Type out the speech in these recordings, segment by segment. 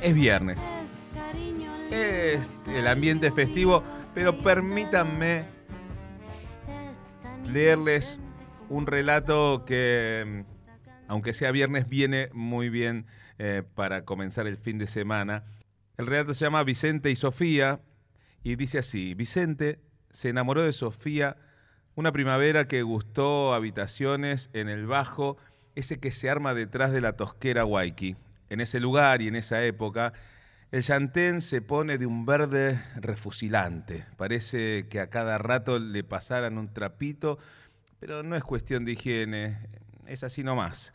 Es viernes. Es el ambiente festivo, pero permítanme leerles un relato que, aunque sea viernes, viene muy bien eh, para comenzar el fin de semana. El relato se llama Vicente y Sofía y dice así, Vicente se enamoró de Sofía una primavera que gustó habitaciones en el bajo, ese que se arma detrás de la tosquera Waiki. En ese lugar y en esa época, el llantén se pone de un verde refusilante. Parece que a cada rato le pasaran un trapito, pero no es cuestión de higiene, es así nomás.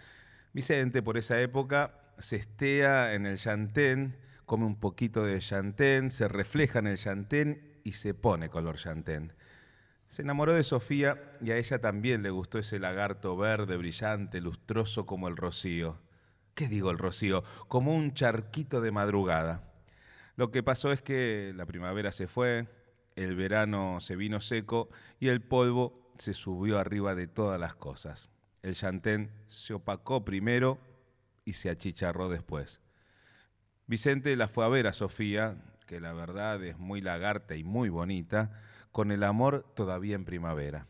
Vicente, por esa época, se estea en el llantén, come un poquito de llantén, se refleja en el llantén y se pone color llantén. Se enamoró de Sofía y a ella también le gustó ese lagarto verde, brillante, lustroso como el rocío. ¿Qué digo el rocío? Como un charquito de madrugada. Lo que pasó es que la primavera se fue, el verano se vino seco y el polvo se subió arriba de todas las cosas. El llantén se opacó primero y se achicharró después. Vicente la fue a ver a Sofía, que la verdad es muy lagarta y muy bonita, con el amor todavía en primavera.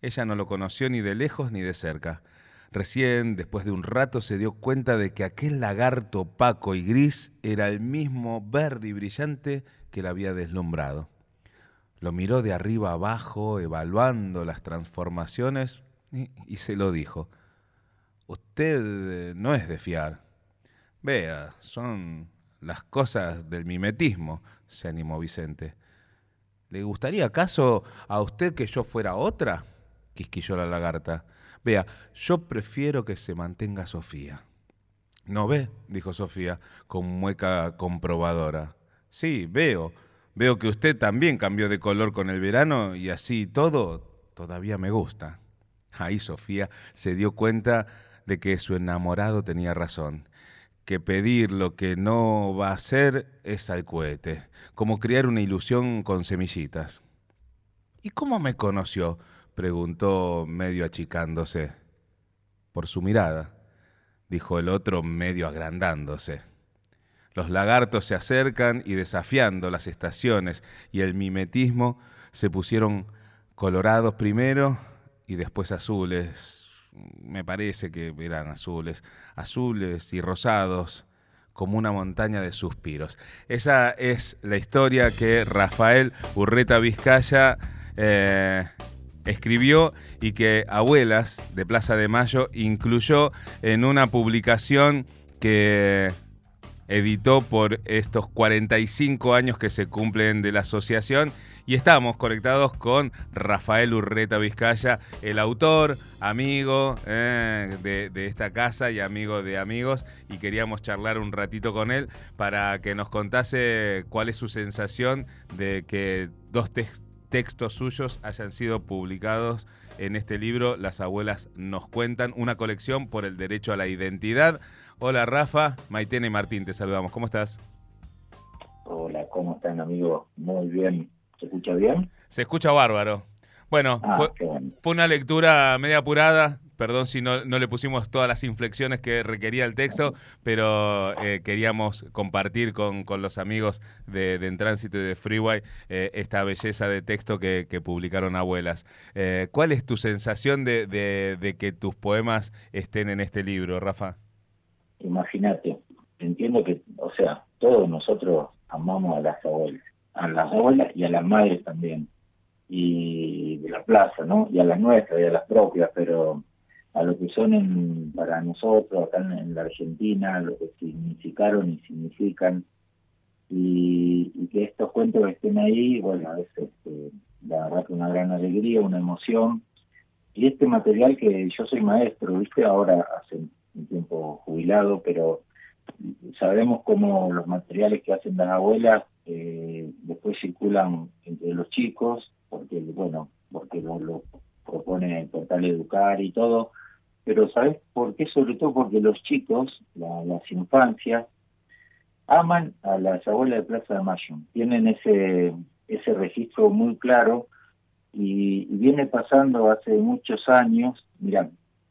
Ella no lo conoció ni de lejos ni de cerca. Recién, después de un rato, se dio cuenta de que aquel lagarto opaco y gris era el mismo verde y brillante que la había deslumbrado. Lo miró de arriba abajo, evaluando las transformaciones, y, se lo dijo. Usted no es de fiar. Vea, son las cosas del mimetismo, se animó Vicente. ¿Le gustaría acaso a usted que yo fuera otra? quisquilló la lagarta. Vea, yo prefiero que se mantenga Sofía. ¿No ve? dijo Sofía con mueca comprobadora. Sí, veo. Veo que usted también cambió de color con el verano y así todo todavía me gusta. Ahí Sofía se dio cuenta de que su enamorado tenía razón que pedir lo que no va a ser es al cohete, como criar una ilusión con semillitas. ¿Y cómo me conoció? Preguntó medio achicándose. Por su mirada, dijo el otro medio agrandándose. Los lagartos se acercan y desafiando las estaciones y el mimetismo se pusieron colorados primero y después azules, me parece que eran azules, azules y rosados, como una montaña de suspiros. Esa es la historia que Rafael Urreta Vizcaya eh, escribió y que Abuelas de Plaza de Mayo incluyó en una publicación que editó por estos 45 años que se cumplen de la asociación. Y estamos conectados con Rafael Urreta Vizcaya, el autor, amigo eh, de, esta casa y amigo de amigos, y queríamos charlar un ratito con él para que nos contase cuál es su sensación de que dos textos suyos hayan sido publicados en este libro Las abuelas nos cuentan, una colección por el derecho a la identidad. Hola Rafa, Maitena y Martín, te saludamos. ¿Cómo estás? Hola, ¿cómo están amigos? Muy bien. ¿Se escucha bien? Se escucha bárbaro. Bueno, ah, fue, una lectura media apurada. Perdón si no, le pusimos todas las inflexiones que requería el texto, pero eh, queríamos compartir con, los amigos de, En Tránsito y de Freeway eh, esta belleza de texto que, publicaron abuelas. Eh, ¿Cuál es tu sensación de, de, que tus poemas estén en este libro, Rafa? Imagínate, entiendo que, o sea, todos nosotros amamos a las abuelas a las abuelas y a las madres también, y de la plaza, ¿no? Y a las nuestras y a las propias, pero a lo que son en, para nosotros acá en, la Argentina, lo que significaron y significan, y, que estos cuentos estén ahí, bueno, es este, la verdad que una gran alegría, una emoción, y este material que yo soy maestro, viste, ahora hace un tiempo jubilado, pero sabemos cómo los materiales que hacen las abuelas eh, después circulan entre los chicos, porque bueno, porque lo, propone el portal Educar y todo, pero ¿sabes por qué? Sobre todo porque los chicos, las infancias, aman a las abuelas de Plaza de Mayo, tienen ese, ese registro muy claro y, viene pasando hace muchos años, mira,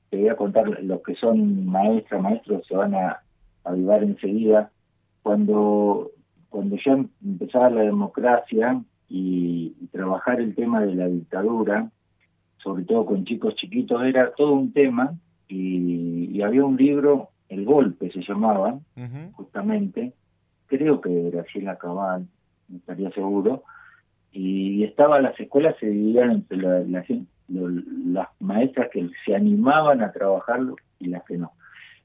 te voy a contar, los que son maestras, maestros se van a avivar enseguida, cuando, cuando ya empezaba la democracia y, trabajar el tema de la dictadura, sobre todo con chicos chiquitos, era todo un tema y, había un libro, El Golpe se llamaba, justamente, creo que de Graciela Cabal, no estaría seguro, y estaba las escuelas se dividían entre las maestras que se animaban a trabajarlo y las que no.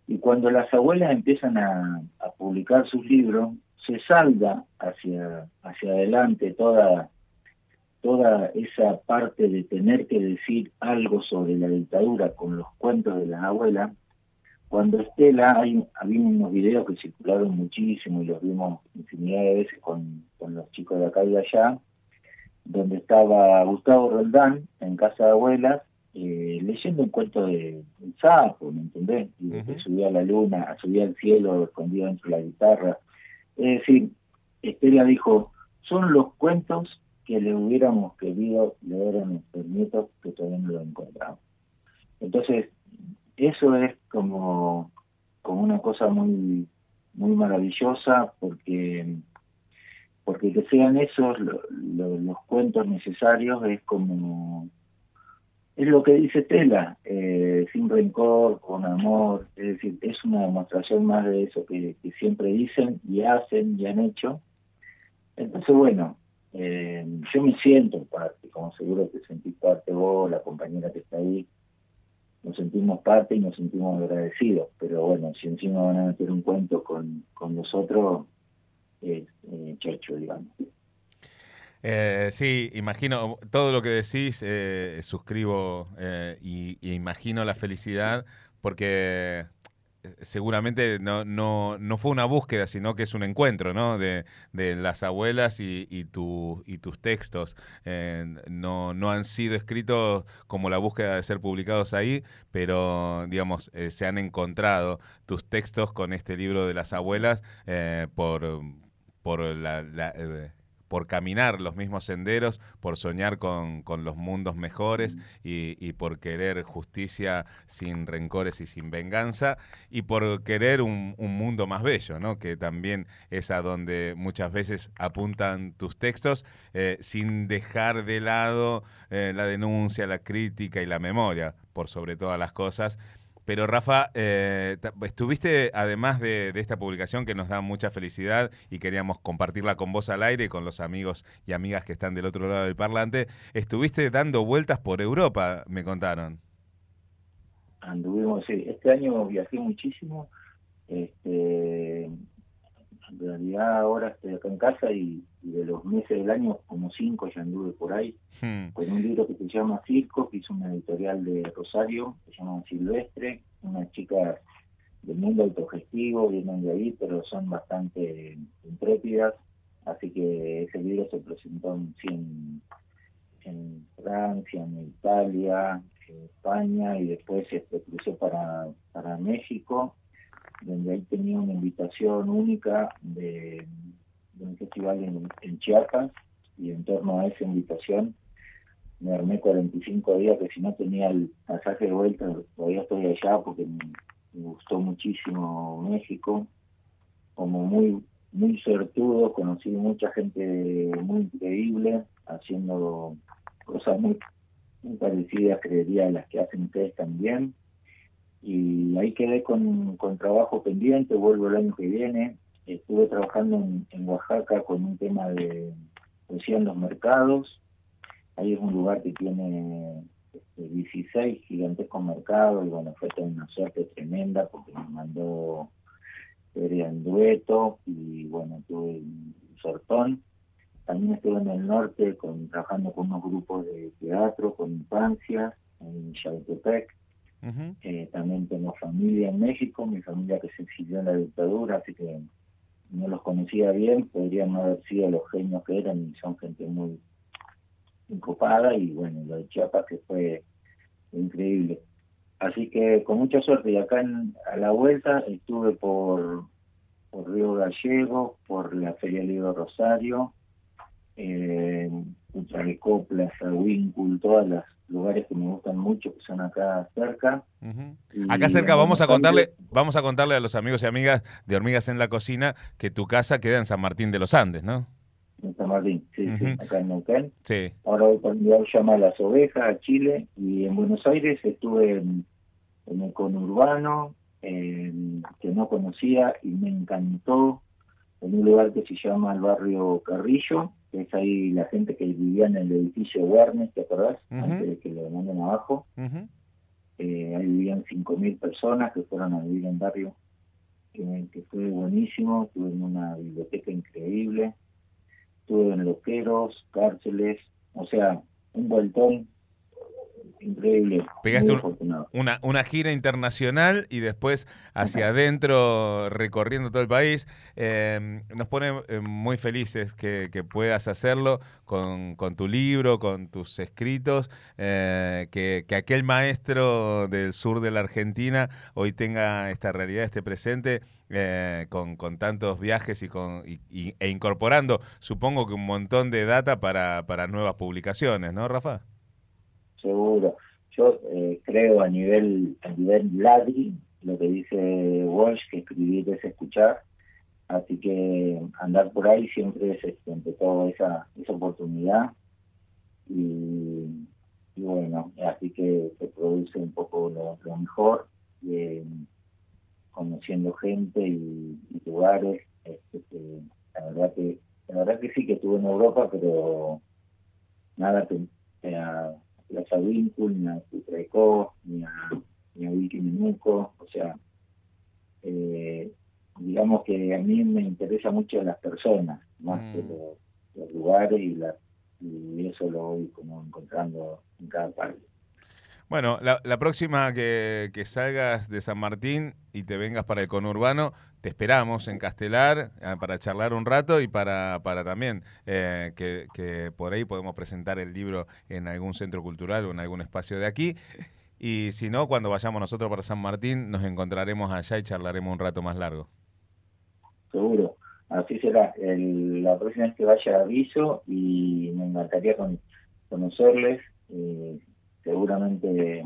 Y cuando las abuelas empiezan a, publicar sus libros, se salga hacia, hacia adelante toda, toda esa parte de tener que decir algo sobre la dictadura con los cuentos de las abuelas. Cuando Estela, hay, había unos videos que circularon muchísimo y los vimos infinidad de veces con, con los chicos de acá y de allá, donde estaba Gustavo Roldán en casa de abuelas eh, leyendo un cuento de un sapo, ¿me entendés? Y después subía a la luna, subía al cielo, escondía dentro de la guitarra. Es decir, Estela dijo, son los cuentos que le hubiéramos querido leer a nuestros nietos que todavía no lo encontramos. Entonces, eso es como, como una cosa muy, muy maravillosa porque porque que sean esos los cuentos necesarios es como es lo que dice Tela, eh, sin rencor, con amor, es decir, es una demostración más de eso que, siempre dicen y hacen y han hecho. Entonces, bueno, eh, yo me siento parte, como seguro que sentís parte vos, la compañera que está ahí, nos sentimos parte y nos sentimos agradecidos, pero bueno, si encima van a meter un cuento con, con nosotros, es eh, digamos. Eh, sí, imagino todo lo que decís, eh, suscribo eh, y, imagino la felicidad porque seguramente no, no, no, fue una búsqueda, sino que es un encuentro ¿no? de, las abuelas y, y, y tus textos. no, no han sido escritos como la búsqueda de ser publicados ahí, pero digamos, se han encontrado tus textos con este libro de las abuelas por, por la por caminar los mismos senderos, por soñar con, los mundos mejores y, por querer justicia sin rencores y sin venganza y por querer un, mundo más bello, ¿no? que también es a donde muchas veces apuntan tus textos eh, sin dejar de lado eh, la denuncia, la crítica y la memoria, por sobre todas las cosas. Pero Rafa, eh, estuviste, además de, esta publicación que nos da mucha felicidad y queríamos compartirla con vos al aire y con los amigos y amigas que están del otro lado del parlante, estuviste dando vueltas por Europa, me contaron. Anduvimos, sí. Este año viajé muchísimo. Este, en realidad ahora estoy acá en casa y, de los meses del año, como cinco ya anduve por ahí, hmm. con un libro que se llama Circo, que hizo una editorial de Rosario, que se llama Silvestre, unas chicas del mundo autogestivo, vienen de ahí, pero son bastante intrépidas, así que ese libro se presentó en, en Francia, en Italia, en España, y después se este, cruzó para, para México, donde ahí tenía una invitación única de, un festival en, Chiapas y en torno a esa invitación me armé 45 días que si no tenía el pasaje de vuelta todavía estoy allá porque me, gustó muchísimo México. Como muy muy certudo conocí mucha gente muy increíble haciendo cosas muy, muy parecidas creería a las que hacen ustedes también y ahí quedé con, trabajo pendiente, vuelvo el año que viene. Estuve trabajando en, Oaxaca con un tema de poesía en los mercados. Ahí es un lugar que tiene 16 este, gigantescos mercados y bueno, fue una suerte tremenda porque me mandó en dueto y bueno, tuve un sortón. También estuve en el norte con, trabajando con unos grupos de teatro, con infancias, en Eh, también tengo familia en México, mi familia que se exilió en la dictadura, así que no los conocía bien, podrían no haber sido los genios que eran y son gente muy ocupada y bueno, lo de Chiapas que fue increíble. Así que con mucha suerte y acá a la vuelta estuve por, por Río Gallego, por la Feria Libro Rosario, eh, Coplas, Wincul, todas las lugares que me gustan mucho, que son acá cerca. Acá cerca vamos a contarle, vamos a contarle a los amigos y amigas de Hormigas en la Cocina que tu casa queda en San Martín de los Andes, ¿no? En San Martín, sí, sí, acá en Neuquén. Sí. Ahora voy para llama Las Ovejas, a Chile, y en Buenos Aires estuve en, el conurbano, que no conocía y me encantó, en un lugar que se llama el barrio Carrillo, que es ahí la gente que vivía en el edificio Warnes, ¿te acordás? Antes de que lo manden abajo. eh, ahí vivían 5.000 personas que fueron a vivir en barrio, que, que fue buenísimo, tuve una biblioteca increíble, tuve en loqueros, cárceles, o sea, un vueltón increíble. Pegaste una, una gira internacional y después hacia adentro recorriendo todo el país. Em, nos pone eh, muy felices que, puedas hacerlo con, tu libro, con tus escritos, eh, que, aquel maestro del sur de la Argentina hoy tenga esta realidad, este presente. Eh, con, tantos viajes y, con, e incorporando, supongo que un montón de data para, para nuevas publicaciones, ¿no, Rafa? Seguro. Yo eh, creo a nivel, a nivel ladri, lo que dice Walsh, que escribir es escuchar, así que andar por ahí siempre es este, todo esa, esa oportunidad y, bueno, así que se produce un poco lo, mejor, eh, conociendo gente y, lugares, este, la verdad que la verdad que sí que estuve en Europa, pero nada que sea Plaza Winkle, ni a Putreco, ni a, ni a Minuco, o sea, eh, digamos que a mí me interesa mucho las personas, más que mm. los, lugares y, la, y eso lo voy como encontrando en cada parte. Bueno, la, próxima que, salgas de San Martín y te vengas para el conurbano, te esperamos en Castelar eh, para charlar un rato y para, para también eh, que, por ahí podemos presentar el libro en algún centro cultural o en algún espacio de aquí. Y si no, cuando vayamos nosotros para San Martín, nos encontraremos allá y charlaremos un rato más largo. Seguro, así será. la próxima vez que vaya aviso y me encantaría conocerles. Eh, seguramente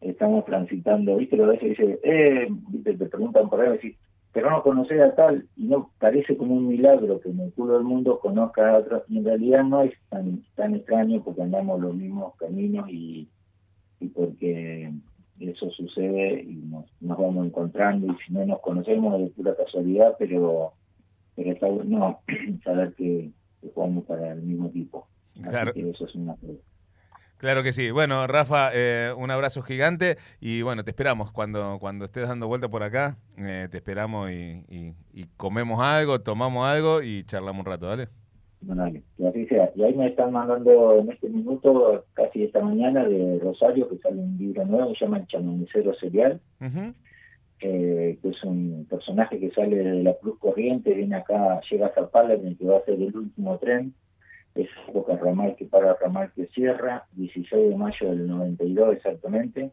estamos transitando, viste, lo veces dice, eh, te preguntan por ahí, pero no conocer a tal, y no parece como un milagro que en el culo del mundo conozca a otro, y en realidad no es tan, tan extraño porque andamos los mismos caminos y, y porque eso sucede y nos, nos vamos encontrando, y si no nos conocemos es de pura casualidad, pero, pero está bueno saber que, jugamos para el mismo tipo. Claro. que eso es una Claro que sí. Bueno, Rafa, eh, un abrazo gigante y bueno, te esperamos cuando, cuando estés dando vuelta por acá, eh, te esperamos y, comemos algo, tomamos algo y charlamos un rato, ¿vale? Bueno, que así sea. Y ahí me están mandando en este minuto, casi esta mañana, de Rosario, que sale un libro nuevo, se llama El Chamanicero Serial, que es un personaje que sale de la Cruz Corriente, viene acá, llega a Zapala, en el que va a ser el último tren, es época ramal que para ramal que cierra, 16 de mayo del 92 exactamente,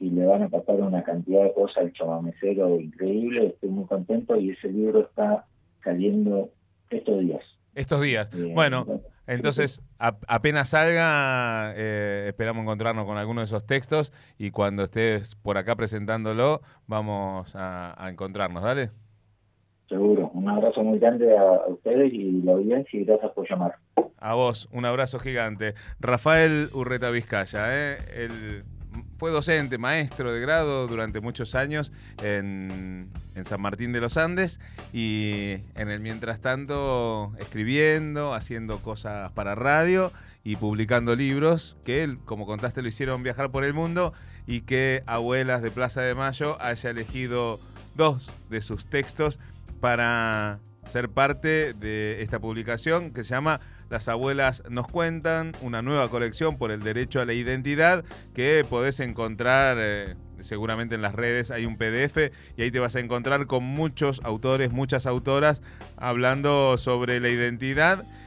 y le van a pasar una cantidad de cosas al chamamecero increíble, estoy muy contento y ese libro está saliendo estos días. Estos días. bueno, entonces apenas salga, eh, esperamos encontrarnos con alguno de esos textos y cuando estés por acá presentándolo, vamos a, a encontrarnos, dale. Seguro. Un abrazo muy grande a, ustedes y la audiencia y gracias por llamar. A vos, un abrazo gigante. Rafael Urreta Vizcaya, ¿eh? fue docente, maestro de grado durante muchos años en, en, San Martín de los Andes y en el mientras tanto escribiendo, haciendo cosas para radio y publicando libros que él, como contaste, lo hicieron viajar por el mundo y que Abuelas de Plaza de Mayo haya elegido dos de sus textos para ser parte de esta publicación que se llama Las abuelas nos cuentan, una nueva colección por el derecho a la identidad que podés encontrar eh, seguramente en las redes, hay un PDF y ahí te vas a encontrar con muchos autores, muchas autoras hablando sobre la identidad